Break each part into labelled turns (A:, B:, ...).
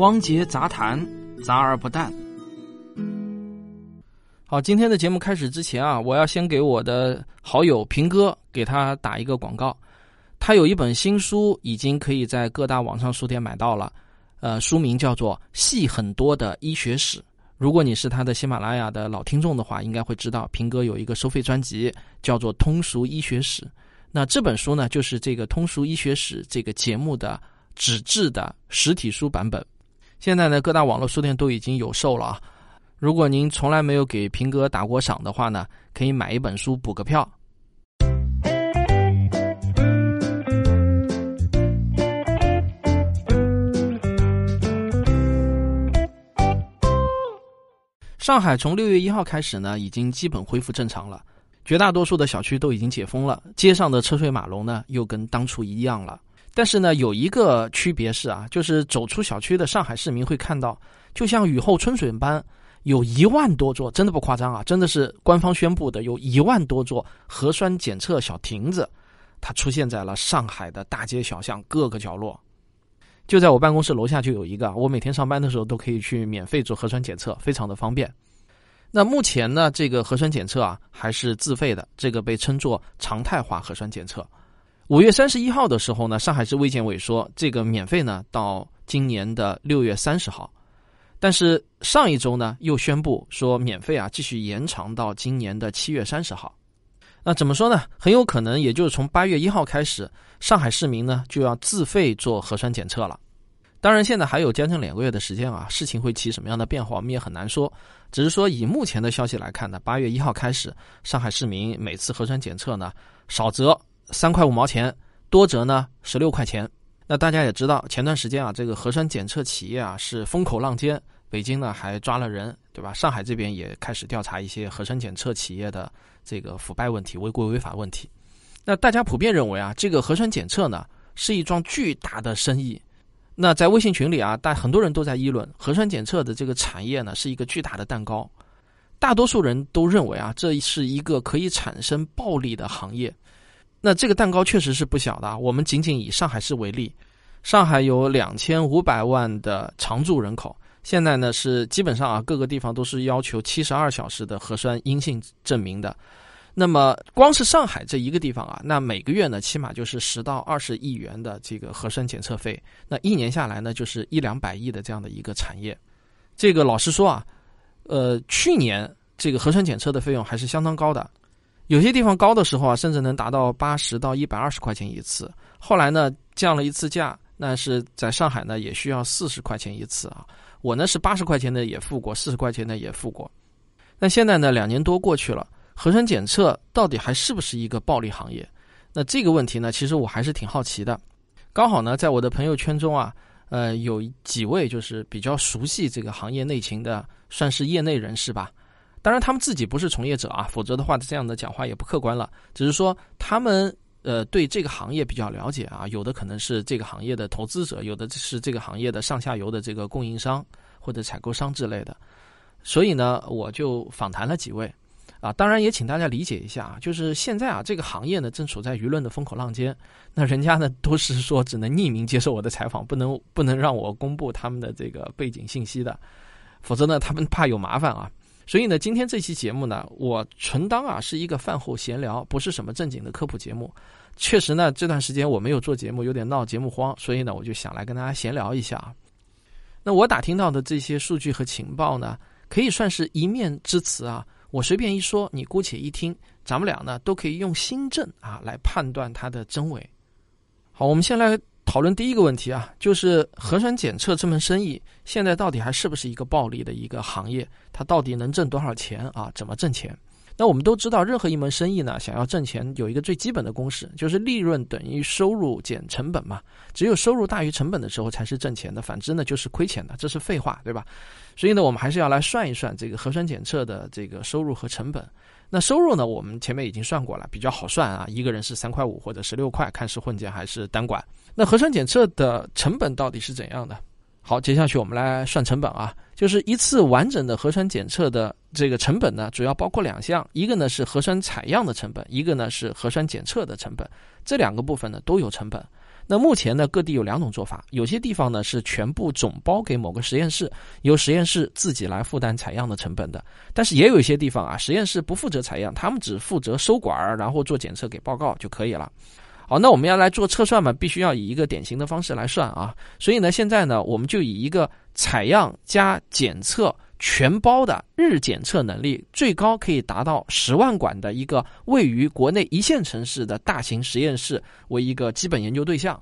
A: 汪杰杂谈，杂而不淡。好，今天的节目开始之前啊，我要先给我的好友平哥给他打一个广告。他有一本新书，已经可以在各大网上书店买到了。呃，书名叫做《戏很多的医学史》。如果你是他的喜马拉雅的老听众的话，应该会知道平哥有一个收费专辑，叫做《通俗医学史》。那这本书呢，就是这个《通俗医学史》这个节目的纸质的实体书版本。现在呢，各大网络书店都已经有售了啊。如果您从来没有给平哥打过赏的话呢，可以买一本书补个票。上海从六月一号开始呢，已经基本恢复正常了，绝大多数的小区都已经解封了，街上的车水马龙呢又跟当初一样了。但是呢，有一个区别是啊，就是走出小区的上海市民会看到，就像雨后春笋般。有一万多座，真的不夸张啊！真的是官方宣布的，有一万多座核酸检测小亭子，它出现在了上海的大街小巷各个角落。就在我办公室楼下就有一个，我每天上班的时候都可以去免费做核酸检测，非常的方便。那目前呢，这个核酸检测啊还是自费的，这个被称作常态化核酸检测。五月三十一号的时候呢，上海市卫健委说，这个免费呢到今年的六月三十号。但是上一周呢，又宣布说免费啊，继续延长到今年的七月三十号。那怎么说呢？很有可能也就是从八月一号开始，上海市民呢就要自费做核酸检测了。当然，现在还有将近两个月的时间啊，事情会起什么样的变化，我们也很难说。只是说以目前的消息来看呢，八月一号开始，上海市民每次核酸检测呢，少则三块五毛钱，多则呢十六块钱。那大家也知道，前段时间啊，这个核酸检测企业啊是风口浪尖，北京呢还抓了人，对吧？上海这边也开始调查一些核酸检测企业的这个腐败问题、违规违法问题。那大家普遍认为啊，这个核酸检测呢是一桩巨大的生意。那在微信群里啊，大很多人都在议论核酸检测的这个产业呢是一个巨大的蛋糕。大多数人都认为啊，这是一个可以产生暴利的行业。那这个蛋糕确实是不小的。我们仅仅以上海市为例，上海有两千五百万的常住人口，现在呢是基本上啊各个地方都是要求七十二小时的核酸阴性证明的。那么光是上海这一个地方啊，那每个月呢起码就是十到二十亿元的这个核酸检测费，那一年下来呢就是一两百亿的这样的一个产业。这个老实说啊，呃，去年这个核酸检测的费用还是相当高的。有些地方高的时候啊，甚至能达到八十到一百二十块钱一次。后来呢，降了一次价，那是在上海呢，也需要四十块钱一次啊。我呢是八十块钱的也付过，四十块钱的也付过。那现在呢，两年多过去了，核酸检测到底还是不是一个暴利行业？那这个问题呢，其实我还是挺好奇的。刚好呢，在我的朋友圈中啊，呃，有几位就是比较熟悉这个行业内情的，算是业内人士吧。当然，他们自己不是从业者啊，否则的话，这样的讲话也不客观了。只是说，他们呃对这个行业比较了解啊，有的可能是这个行业的投资者，有的是这个行业的上下游的这个供应商或者采购商之类的。所以呢，我就访谈了几位啊。当然，也请大家理解一下啊，就是现在啊，这个行业呢正处在舆论的风口浪尖，那人家呢都是说只能匿名接受我的采访，不能不能让我公布他们的这个背景信息的，否则呢，他们怕有麻烦啊。所以呢，今天这期节目呢，我纯当啊是一个饭后闲聊，不是什么正经的科普节目。确实呢，这段时间我没有做节目，有点闹节目荒，所以呢，我就想来跟大家闲聊一下。那我打听到的这些数据和情报呢，可以算是一面之词啊。我随便一说，你姑且一听，咱们俩呢都可以用心证啊来判断它的真伪。好，我们先来。讨论第一个问题啊，就是核酸检测这门生意现在到底还是不是一个暴利的一个行业？它到底能挣多少钱啊？怎么挣钱？那我们都知道，任何一门生意呢，想要挣钱，有一个最基本的公式，就是利润等于收入减成本嘛。只有收入大于成本的时候才是挣钱的，反之呢就是亏钱的，这是废话，对吧？所以呢，我们还是要来算一算这个核酸检测的这个收入和成本。那收入呢？我们前面已经算过了，比较好算啊，一个人是三块五或者十六块，看是混检还是单管。那核酸检测的成本到底是怎样的？好，接下去我们来算成本啊，就是一次完整的核酸检测的这个成本呢，主要包括两项，一个呢是核酸采样的成本，一个呢是核酸检测的成本，这两个部分呢都有成本。那目前呢，各地有两种做法，有些地方呢是全部总包给某个实验室，由实验室自己来负担采样的成本的。但是也有一些地方啊，实验室不负责采样，他们只负责收管儿，然后做检测给报告就可以了。好，那我们要来做测算嘛，必须要以一个典型的方式来算啊。所以呢，现在呢，我们就以一个采样加检测全包的日检测能力最高可以达到十万管的一个位于国内一线城市的大型实验室为一个基本研究对象。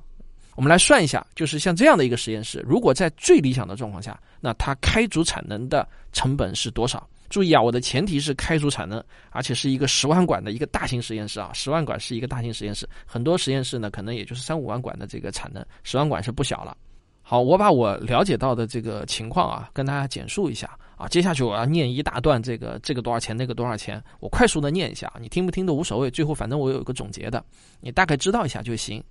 A: 我们来算一下，就是像这样的一个实验室，如果在最理想的状况下，那它开足产能的成本是多少？注意啊，我的前提是开足产能，而且是一个十万管的一个大型实验室啊，十万管是一个大型实验室，很多实验室呢可能也就是三五万管的这个产能，十万管是不小了。好，我把我了解到的这个情况啊，跟大家简述一下啊，接下去我要念一大段这个这个多少钱，那个多少钱，我快速的念一下，你听不听都无所谓，最后反正我有一个总结的，你大概知道一下就行。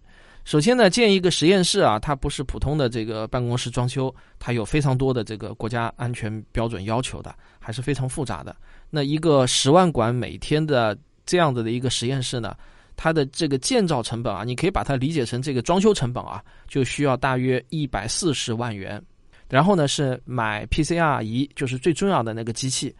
A: 首先呢，建一个实验室啊，它不是普通的这个办公室装修，它有非常多的这个国家安全标准要求的，还是非常复杂的。那一个十万管每天的这样子的一个实验室呢，它的这个建造成本啊，你可以把它理解成这个装修成本啊，就需要大约一百四十万元。然后呢，是买 PCR 仪，就是最重要的那个机器，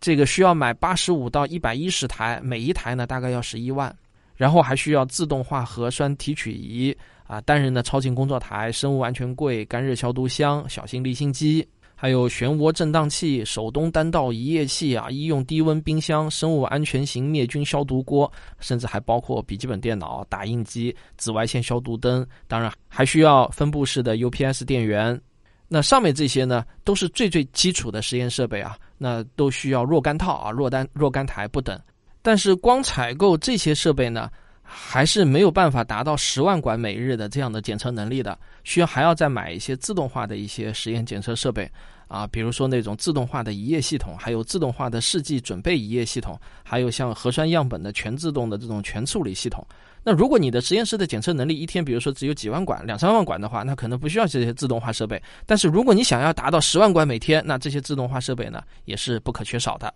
A: 这个需要买八十五到一百一十台，每一台呢大概要十一万。然后还需要自动化核酸提取仪啊，单人的超净工作台、生物安全柜、干热消毒箱、小型离心机，还有漩涡震荡器、手动单道移液器啊、医用低温冰箱、生物安全型灭菌消毒锅，甚至还包括笔记本电脑、打印机、紫外线消毒灯，当然还需要分布式的 UPS 电源。那上面这些呢，都是最最基础的实验设备啊，那都需要若干套啊、若干若干台不等。但是光采购这些设备呢，还是没有办法达到十万管每日的这样的检测能力的，需要还要再买一些自动化的一些实验检测设备啊，比如说那种自动化的移液系统，还有自动化的试剂准备移液系统，还有像核酸样本的全自动的这种全处理系统。那如果你的实验室的检测能力一天，比如说只有几万管、两三万管的话，那可能不需要这些自动化设备。但是如果你想要达到十万管每天，那这些自动化设备呢也是不可缺少的。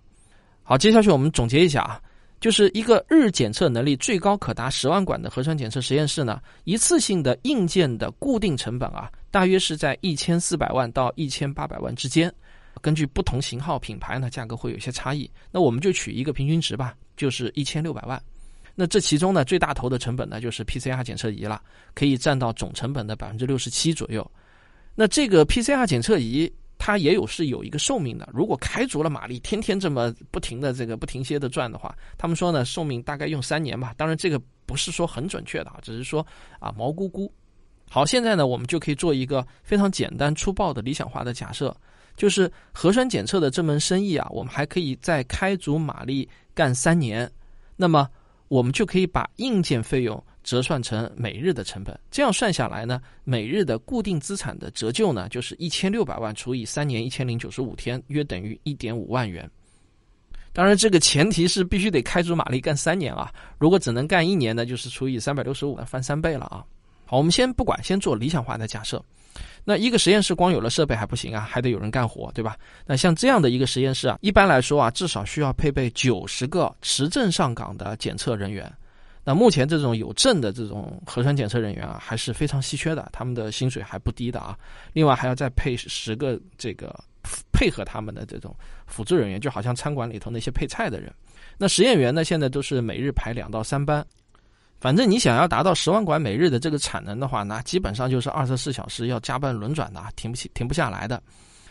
A: 好，接下去我们总结一下啊。就是一个日检测能力最高可达十万管的核酸检测实验室呢，一次性的硬件的固定成本啊，大约是在一千四百万到一千八百万之间。根据不同型号品牌呢，价格会有一些差异。那我们就取一个平均值吧，就是一千六百万。那这其中呢，最大头的成本呢，就是 PCR 检测仪了，可以占到总成本的百分之六十七左右。那这个 PCR 检测仪。它也有是有一个寿命的，如果开足了马力，天天这么不停的这个不停歇的转的话，他们说呢，寿命大概用三年吧。当然这个不是说很准确的啊，只是说啊毛估估。好，现在呢我们就可以做一个非常简单粗暴的理想化的假设，就是核酸检测的这门生意啊，我们还可以再开足马力干三年，那么我们就可以把硬件费用。折算成每日的成本，这样算下来呢，每日的固定资产的折旧呢，就是一千六百万除以三年一千零九十五天，约等于一点五万元。当然，这个前提是必须得开足马力干三年啊。如果只能干一年呢，就是除以三百六十五，翻三倍了啊。好，我们先不管，先做理想化的假设。那一个实验室光有了设备还不行啊，还得有人干活，对吧？那像这样的一个实验室啊，一般来说啊，至少需要配备九十个持证上岗的检测人员。那目前这种有证的这种核酸检测人员啊，还是非常稀缺的，他们的薪水还不低的啊。另外还要再配十个这个配合他们的这种辅助人员，就好像餐馆里头那些配菜的人。那实验员呢，现在都是每日排两到三班，反正你想要达到十万管每日的这个产能的话，那基本上就是二十四小时要加班轮转的，停不起停不下来的。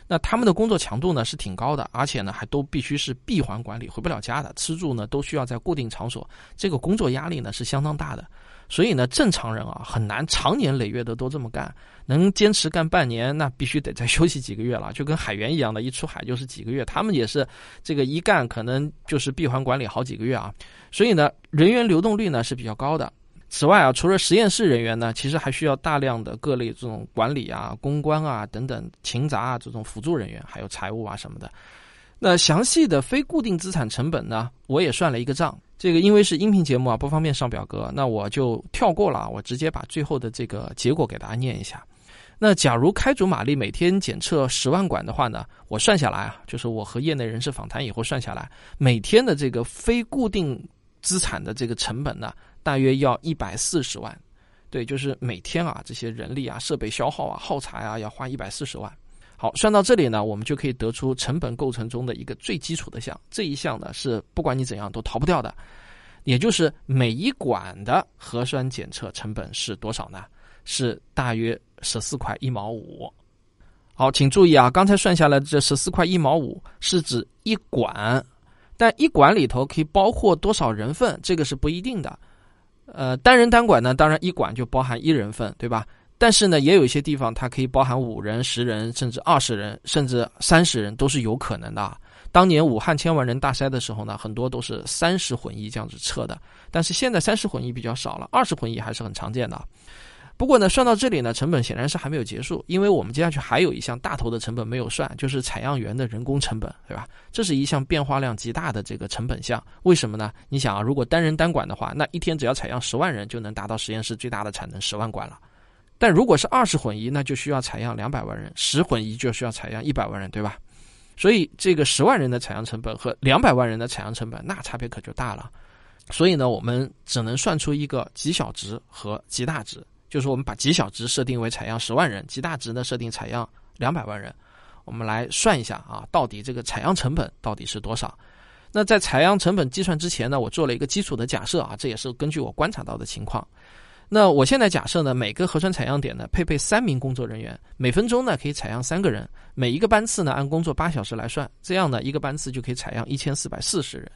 A: 那他们的工作强度呢是挺高的，而且呢还都必须是闭环管理，回不了家的，吃住呢都需要在固定场所，这个工作压力呢是相当大的。所以呢，正常人啊很难长年累月的都这么干，能坚持干半年，那必须得再休息几个月了，就跟海员一样的，一出海就是几个月。他们也是这个一干可能就是闭环管理好几个月啊。所以呢，人员流动率呢是比较高的。此外啊，除了实验室人员呢，其实还需要大量的各类这种管理啊、公关啊等等、勤杂啊这种辅助人员，还有财务啊什么的。那详细的非固定资产成本呢，我也算了一个账。这个因为是音频节目啊，不方便上表格，那我就跳过了啊，我直接把最后的这个结果给大家念一下。那假如开足马力每天检测十万管的话呢，我算下来啊，就是我和业内人士访谈以后算下来，每天的这个非固定资产的这个成本呢。大约要一百四十万，对，就是每天啊这些人力啊、设备消耗啊、耗材啊要花一百四十万。好，算到这里呢，我们就可以得出成本构成中的一个最基础的项，这一项呢是不管你怎样都逃不掉的，也就是每一管的核酸检测成本是多少呢？是大约十四块一毛五。好，请注意啊，刚才算下来这十四块一毛五是指一管，但一管里头可以包括多少人份，这个是不一定的。呃，单人单管呢，当然一管就包含一人份，对吧？但是呢，也有一些地方它可以包含五人、十人，甚至二十人，甚至三十人都是有可能的。当年武汉千万人大筛的时候呢，很多都是三十混一这样子测的。但是现在三十混一比较少了，二十混一还是很常见的。不过呢，算到这里呢，成本显然是还没有结束，因为我们接下去还有一项大头的成本没有算，就是采样员的人工成本，对吧？这是一项变化量极大的这个成本项。为什么呢？你想啊，如果单人单管的话，那一天只要采样十万人，就能达到实验室最大的产能十万管了。但如果是二十混一，那就需要采样两百万人；十混一就需要采样一百万人，对吧？所以这个十万人的采样成本和两百万人的采样成本，那差别可就大了。所以呢，我们只能算出一个极小值和极大值，就是我们把极小值设定为采样十万人，极大值呢设定采样两百万人。我们来算一下啊，到底这个采样成本到底是多少？那在采样成本计算之前呢，我做了一个基础的假设啊，这也是根据我观察到的情况。那我现在假设呢，每个核酸采样点呢配备三名工作人员，每分钟呢可以采样三个人，每一个班次呢按工作八小时来算，这样呢一个班次就可以采样一千四百四十人。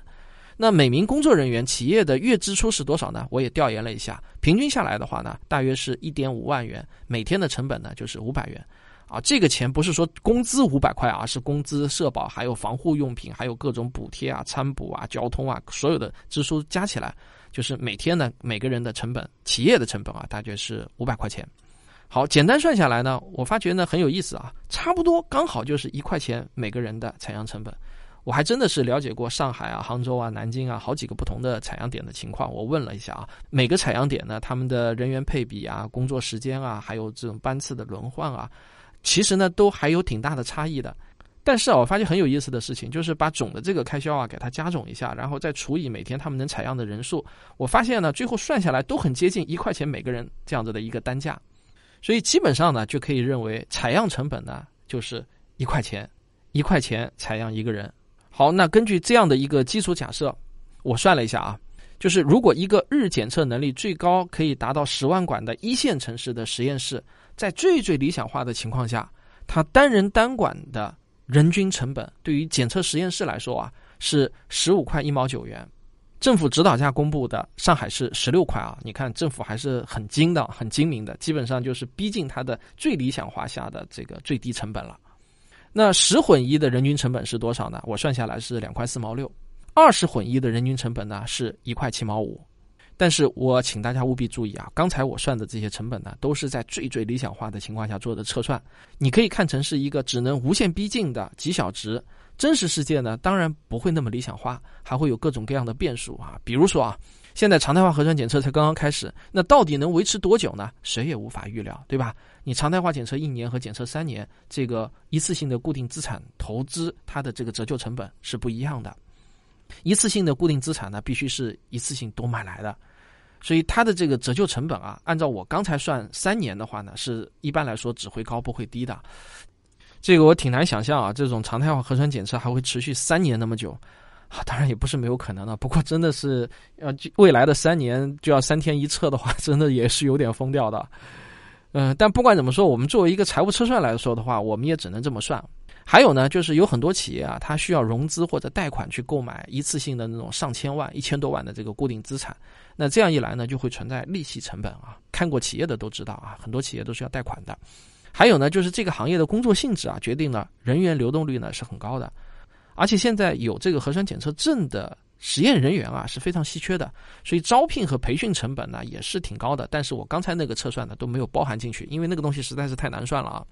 A: 那每名工作人员企业的月支出是多少呢？我也调研了一下，平均下来的话呢，大约是一点五万元，每天的成本呢就是五百元。啊，这个钱不是说工资五百块啊，是工资、社保，还有防护用品，还有各种补贴啊、餐补啊、交通啊，所有的支出加起来。就是每天呢，每个人的成本，企业的成本啊，大约是五百块钱。好，简单算下来呢，我发觉呢很有意思啊，差不多刚好就是一块钱每个人的采样成本。我还真的是了解过上海啊、杭州啊、南京啊好几个不同的采样点的情况，我问了一下啊，每个采样点呢，他们的人员配比啊、工作时间啊，还有这种班次的轮换啊，其实呢都还有挺大的差异的。但是啊，我发现很有意思的事情，就是把总的这个开销啊给它加总一下，然后再除以每天他们能采样的人数，我发现呢，最后算下来都很接近一块钱每个人这样子的一个单价，所以基本上呢就可以认为采样成本呢就是一块钱，一块钱采样一个人。好，那根据这样的一个基础假设，我算了一下啊，就是如果一个日检测能力最高可以达到十万管的一线城市的实验室，在最最理想化的情况下，它单人单管的。人均成本对于检测实验室来说啊，是十五块一毛九元。政府指导价公布的上海市十六块啊，你看政府还是很精的、很精明的，基本上就是逼近它的最理想化下的这个最低成本了。那十混一的人均成本是多少呢？我算下来是两块四毛六。二十混一的人均成本呢是一块七毛五。但是我请大家务必注意啊，刚才我算的这些成本呢，都是在最最理想化的情况下做的测算，你可以看成是一个只能无限逼近的极小值。真实世界呢，当然不会那么理想化，还会有各种各样的变数啊。比如说啊，现在常态化核酸检测才刚刚开始，那到底能维持多久呢？谁也无法预料，对吧？你常态化检测一年和检测三年，这个一次性的固定资产投资它的这个折旧成本是不一样的。一次性的固定资产呢，必须是一次性都买来的，所以它的这个折旧成本啊，按照我刚才算三年的话呢，是一般来说只会高不会低的。这个我挺难想象啊，这种常态化核酸检测还会持续三年那么久啊，当然也不是没有可能的。不过真的是要未来的三年就要三天一测的话，真的也是有点疯掉的。嗯，但不管怎么说，我们作为一个财务测算来说的话，我们也只能这么算。还有呢，就是有很多企业啊，它需要融资或者贷款去购买一次性的那种上千万、一千多万的这个固定资产。那这样一来呢，就会存在利息成本啊。看过企业的都知道啊，很多企业都是要贷款的。还有呢，就是这个行业的工作性质啊，决定了人员流动率呢是很高的。而且现在有这个核酸检测证的实验人员啊是非常稀缺的，所以招聘和培训成本呢也是挺高的。但是我刚才那个测算呢都没有包含进去，因为那个东西实在是太难算了啊。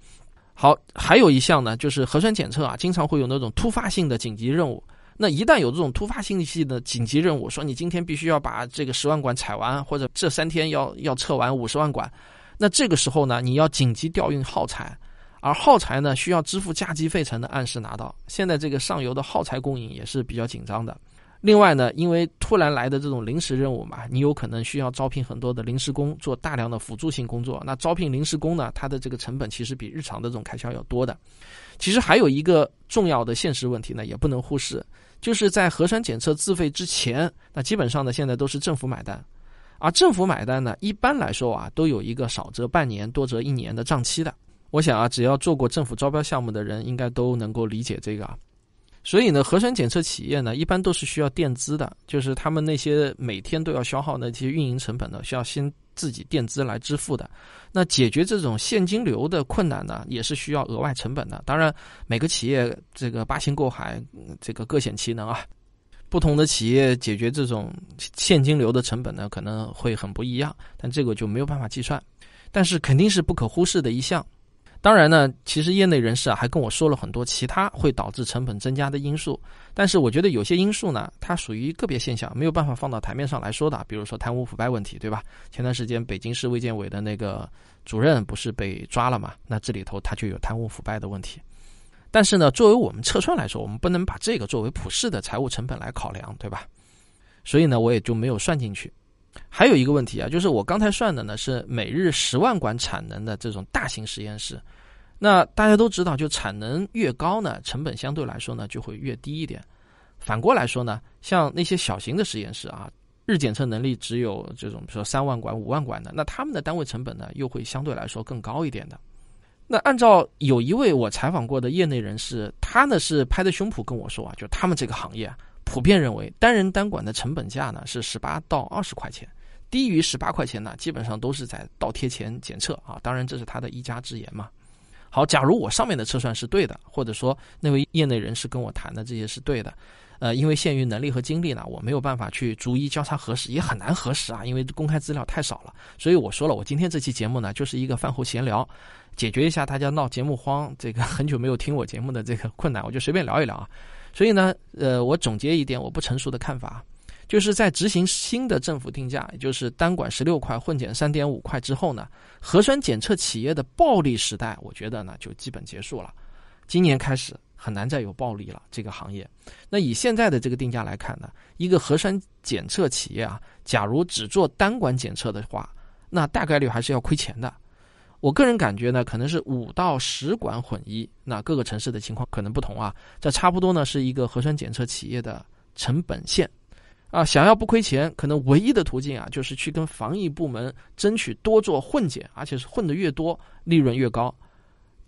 A: 好，还有一项呢，就是核酸检测啊，经常会有那种突发性的紧急任务。那一旦有这种突发性的紧急任务，说你今天必须要把这个十万管采完，或者这三天要要测完五十万管，那这个时候呢，你要紧急调运耗材，而耗材呢需要支付加急费才能按时拿到。现在这个上游的耗材供应也是比较紧张的。另外呢，因为突然来的这种临时任务嘛，你有可能需要招聘很多的临时工做大量的辅助性工作。那招聘临时工呢，它的这个成本其实比日常的这种开销要多的。其实还有一个重要的现实问题呢，也不能忽视，就是在核酸检测自费之前，那基本上呢现在都是政府买单，而政府买单呢，一般来说啊，都有一个少则半年，多则一年的账期的。我想啊，只要做过政府招标项目的人，应该都能够理解这个。所以呢，核酸检测企业呢，一般都是需要垫资的，就是他们那些每天都要消耗那些运营成本呢，需要先自己垫资来支付的。那解决这种现金流的困难呢，也是需要额外成本的。当然，每个企业这个八仙过海，这个各显其能啊。不同的企业解决这种现金流的成本呢，可能会很不一样，但这个就没有办法计算，但是肯定是不可忽视的一项。当然呢，其实业内人士啊还跟我说了很多其他会导致成本增加的因素，但是我觉得有些因素呢，它属于个别现象，没有办法放到台面上来说的。比如说贪污腐败问题，对吧？前段时间北京市卫健委的那个主任不是被抓了嘛？那这里头他就有贪污腐败的问题。但是呢，作为我们测算来说，我们不能把这个作为普世的财务成本来考量，对吧？所以呢，我也就没有算进去。还有一个问题啊，就是我刚才算的呢是每日十万管产能的这种大型实验室。那大家都知道，就产能越高呢，成本相对来说呢就会越低一点。反过来说呢，像那些小型的实验室啊，日检测能力只有这种，比如说三万管、五万管的，那他们的单位成本呢又会相对来说更高一点的。那按照有一位我采访过的业内人士，他呢是拍着胸脯跟我说啊，就他们这个行业。普遍认为，单人单管的成本价呢是十八到二十块钱，低于十八块钱呢，基本上都是在倒贴钱检测啊。当然，这是他的一家之言嘛。好，假如我上面的测算是对的，或者说那位业内人士跟我谈的这些是对的，呃，因为限于能力和精力呢，我没有办法去逐一交叉核实，也很难核实啊，因为公开资料太少了。所以我说了，我今天这期节目呢，就是一个饭后闲聊，解决一下大家闹节目荒，这个很久没有听我节目的这个困难，我就随便聊一聊啊。所以呢，呃，我总结一点我不成熟的看法，就是在执行新的政府定价，也就是单管十六块、混检三点五块之后呢，核酸检测企业的暴利时代，我觉得呢就基本结束了。今年开始很难再有暴利了，这个行业。那以现在的这个定价来看呢，一个核酸检测企业啊，假如只做单管检测的话，那大概率还是要亏钱的。我个人感觉呢，可能是五到十管混一，那各个城市的情况可能不同啊。这差不多呢是一个核酸检测企业的成本线，啊，想要不亏钱，可能唯一的途径啊，就是去跟防疫部门争取多做混检，而且是混的越多，利润越高。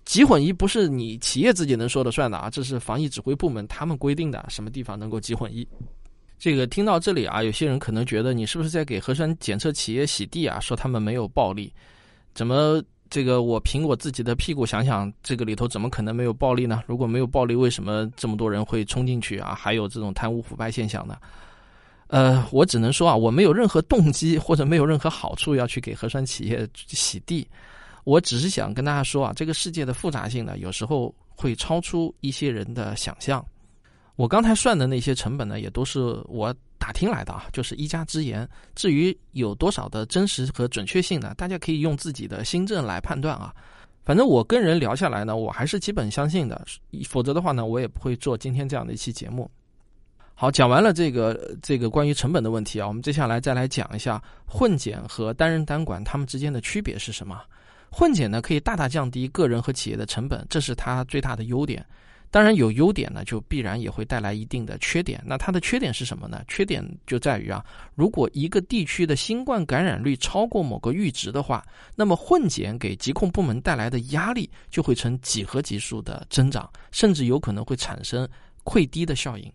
A: 集混一不是你企业自己能说了算的啊，这是防疫指挥部门他们规定的，什么地方能够集混一。这个听到这里啊，有些人可能觉得你是不是在给核酸检测企业洗地啊？说他们没有暴利，怎么？这个我凭我自己的屁股想想，这个里头怎么可能没有暴利呢？如果没有暴利，为什么这么多人会冲进去啊？还有这种贪污腐败现象呢？呃，我只能说啊，我没有任何动机或者没有任何好处要去给核酸企业洗地，我只是想跟大家说啊，这个世界的复杂性呢，有时候会超出一些人的想象。我刚才算的那些成本呢，也都是我。打听来的啊，就是一家之言。至于有多少的真实和准确性呢？大家可以用自己的心证来判断啊。反正我跟人聊下来呢，我还是基本相信的。否则的话呢，我也不会做今天这样的一期节目。好，讲完了这个这个关于成本的问题啊，我们接下来再来讲一下混检和单人单管它们之间的区别是什么。混检呢，可以大大降低个人和企业的成本，这是它最大的优点。当然有优点呢，就必然也会带来一定的缺点。那它的缺点是什么呢？缺点就在于啊，如果一个地区的新冠感染率超过某个阈值的话，那么混检给疾控部门带来的压力就会呈几何级数的增长，甚至有可能会产生溃堤的效应。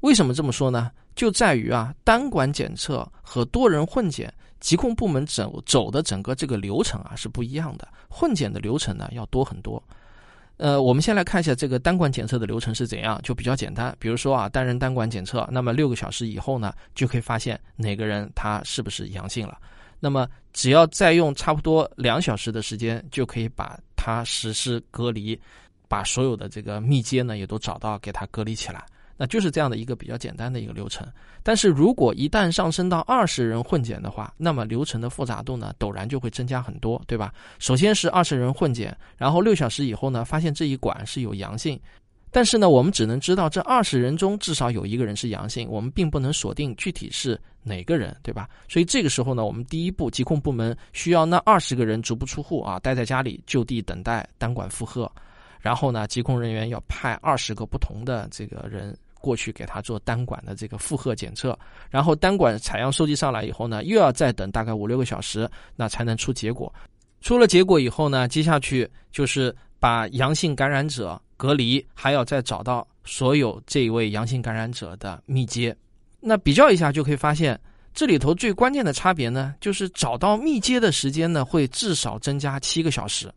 A: 为什么这么说呢？就在于啊，单管检测和多人混检，疾控部门走走的整个这个流程啊是不一样的。混检的流程呢要多很多。呃，我们先来看一下这个单管检测的流程是怎样，就比较简单。比如说啊，单人单管检测，那么六个小时以后呢，就可以发现哪个人他是不是阳性了。那么只要再用差不多两小时的时间，就可以把他实施隔离，把所有的这个密接呢也都找到，给他隔离起来。那就是这样的一个比较简单的一个流程，但是如果一旦上升到二十人混检的话，那么流程的复杂度呢陡然就会增加很多，对吧？首先是二十人混检，然后六小时以后呢发现这一管是有阳性，但是呢，我们只能知道这二十人中至少有一个人是阳性，我们并不能锁定具体是哪个人，对吧？所以这个时候呢，我们第一步疾控部门需要那二十个人足不出户啊，待在家里就地等待单管负荷，然后呢，疾控人员要派二十个不同的这个人过去给他做单管的这个负荷检测，然后单管采样收集上来以后呢，又要再等大概五六个小时，那才能出结果。出了结果以后呢，接下去就是把阳性感染者。隔离还要再找到所有这一位阳性感染者的密接，那比较一下就可以发现，这里头最关键的差别呢，就是找到密接的时间呢会至少增加七个小时。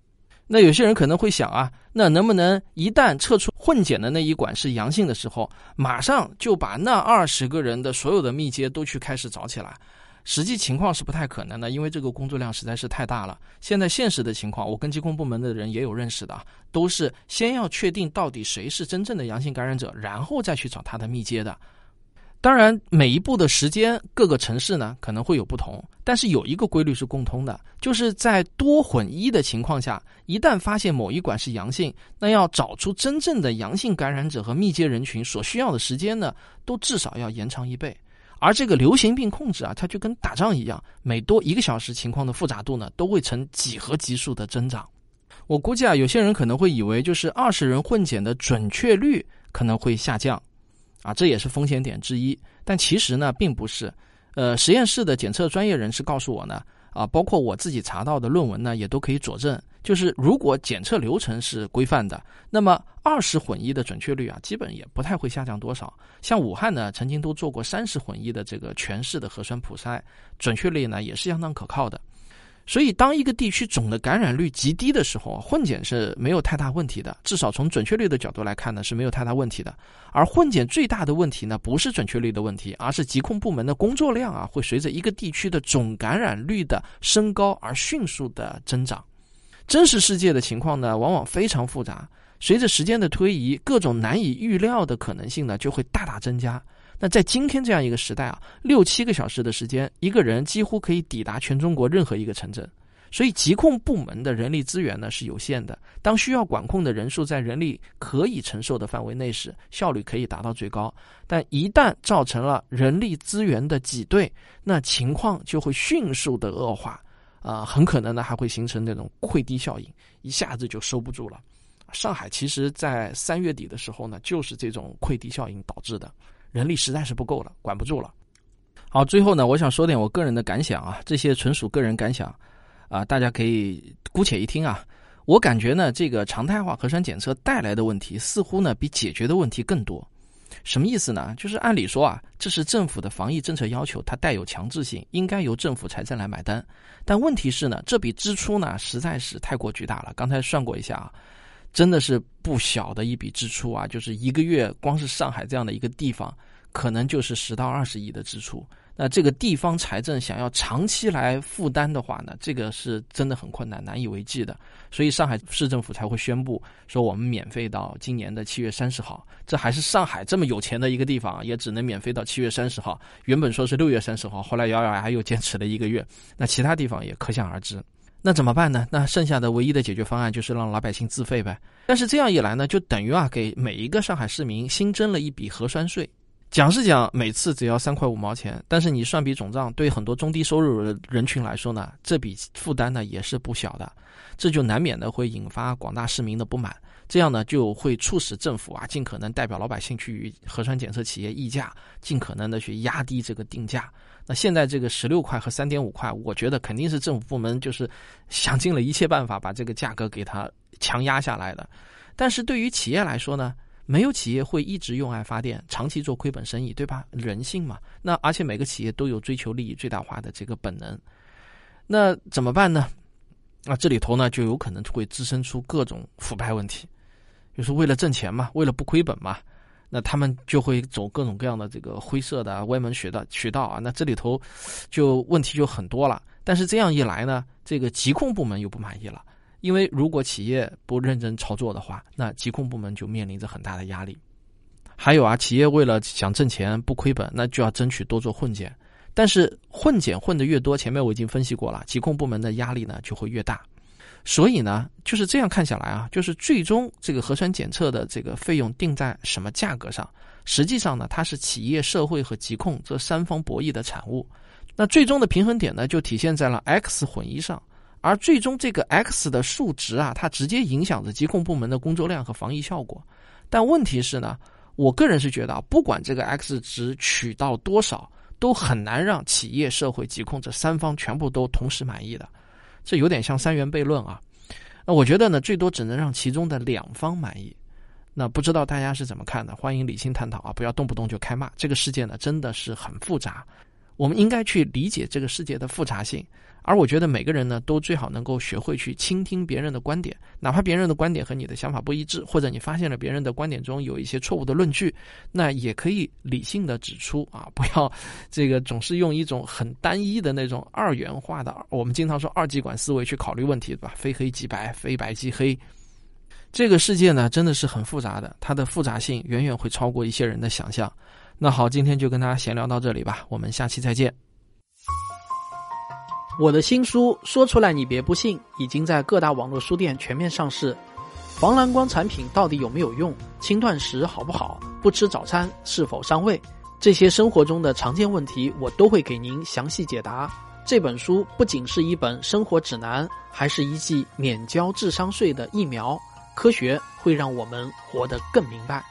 A: 那有些人可能会想啊，那能不能一旦测出混检的那一管是阳性的时候，马上就把那二十个人的所有的密接都去开始找起来？实际情况是不太可能的，因为这个工作量实在是太大了。现在现实的情况，我跟疾控部门的人也有认识的，都是先要确定到底谁是真正的阳性感染者，然后再去找他的密接的。当然，每一步的时间，各个城市呢可能会有不同，但是有一个规律是共通的，就是在多混一的情况下，一旦发现某一管是阳性，那要找出真正的阳性感染者和密接人群所需要的时间呢，都至少要延长一倍。而这个流行病控制啊，它就跟打仗一样，每多一个小时，情况的复杂度呢都会呈几何级数的增长。我估计啊，有些人可能会以为，就是二十人混检的准确率可能会下降，啊，这也是风险点之一。但其实呢，并不是。呃，实验室的检测专业人士告诉我呢。啊，包括我自己查到的论文呢，也都可以佐证。就是如果检测流程是规范的，那么二十混一的准确率啊，基本也不太会下降多少。像武汉呢，曾经都做过三十混一的这个全市的核酸普筛，准确率呢也是相当可靠的。所以，当一个地区总的感染率极低的时候，混检是没有太大问题的。至少从准确率的角度来看呢，是没有太大问题的。而混检最大的问题呢，不是准确率的问题，而是疾控部门的工作量啊，会随着一个地区的总感染率的升高而迅速的增长。真实世界的情况呢，往往非常复杂。随着时间的推移，各种难以预料的可能性呢，就会大大增加。那在今天这样一个时代啊，六七个小时的时间，一个人几乎可以抵达全中国任何一个城镇，所以疾控部门的人力资源呢是有限的。当需要管控的人数在人力可以承受的范围内时，效率可以达到最高。但一旦造成了人力资源的挤兑，那情况就会迅速的恶化，啊，很可能呢还会形成那种溃堤效应，一下子就收不住了。上海其实，在三月底的时候呢，就是这种溃堤效应导致的。人力实在是不够了，管不住了。好，最后呢，我想说点我个人的感想啊，这些纯属个人感想，啊，大家可以姑且一听啊。我感觉呢，这个常态化核酸检测带来的问题，似乎呢比解决的问题更多。什么意思呢？就是按理说啊，这是政府的防疫政策要求，它带有强制性，应该由政府财政来买单。但问题是呢，这笔支出呢实在是太过巨大了。刚才算过一下啊。真的是不小的一笔支出啊！就是一个月，光是上海这样的一个地方，可能就是十到二十亿的支出。那这个地方财政想要长期来负担的话呢，这个是真的很困难，难以为继的。所以上海市政府才会宣布说，我们免费到今年的七月三十号。这还是上海这么有钱的一个地方，也只能免费到七月三十号。原本说是六月三十号，后来咬咬牙又坚持了一个月。那其他地方也可想而知。那怎么办呢？那剩下的唯一的解决方案就是让老百姓自费呗。但是这样一来呢，就等于啊，给每一个上海市民新增了一笔核酸税。讲是讲每次只要三块五毛钱，但是你算笔总账，对很多中低收入人群来说呢，这笔负担呢也是不小的。这就难免的会引发广大市民的不满。这样呢，就会促使政府啊，尽可能代表老百姓去与核酸检测企业议价，尽可能的去压低这个定价。那现在这个十六块和三点五块，我觉得肯定是政府部门就是想尽了一切办法把这个价格给它强压下来的。但是对于企业来说呢，没有企业会一直用爱发电，长期做亏本生意，对吧？人性嘛。那而且每个企业都有追求利益最大化的这个本能。那怎么办呢？那这里头呢，就有可能会滋生出各种腐败问题。就是为了挣钱嘛，为了不亏本嘛，那他们就会走各种各样的这个灰色的歪门渠道渠道啊。那这里头就问题就很多了。但是这样一来呢，这个疾控部门又不满意了，因为如果企业不认真操作的话，那疾控部门就面临着很大的压力。还有啊，企业为了想挣钱不亏本，那就要争取多做混检。但是混检混的越多，前面我已经分析过了，疾控部门的压力呢就会越大。所以呢，就是这样看下来啊，就是最终这个核酸检测的这个费用定在什么价格上？实际上呢，它是企业、社会和疾控这三方博弈的产物。那最终的平衡点呢，就体现在了 X 混一上。而最终这个 X 的数值啊，它直接影响着疾控部门的工作量和防疫效果。但问题是呢，我个人是觉得，不管这个 X 值取到多少，都很难让企业、社会、疾控这三方全部都同时满意的。这有点像三元悖论啊。那我觉得呢，最多只能让其中的两方满意。那不知道大家是怎么看的？欢迎理性探讨啊，不要动不动就开骂。这个世界呢，真的是很复杂。我们应该去理解这个世界的复杂性，而我觉得每个人呢，都最好能够学会去倾听别人的观点，哪怕别人的观点和你的想法不一致，或者你发现了别人的观点中有一些错误的论据，那也可以理性的指出啊，不要这个总是用一种很单一的那种二元化的，我们经常说二极管思维去考虑问题，对吧？非黑即白，非白即黑。这个世界呢，真的是很复杂的，它的复杂性远远会超过一些人的想象。那好，今天就跟大家闲聊到这里吧，我们下期再见。
B: 我的新书说出来你别不信，已经在各大网络书店全面上市。防蓝光产品到底有没有用？轻断食好不好？不吃早餐是否伤胃？这些生活中的常见问题，我都会给您详细解答。这本书不仅是一本生活指南，还是一剂免交智商税的疫苗。科学会让我们活得更明白。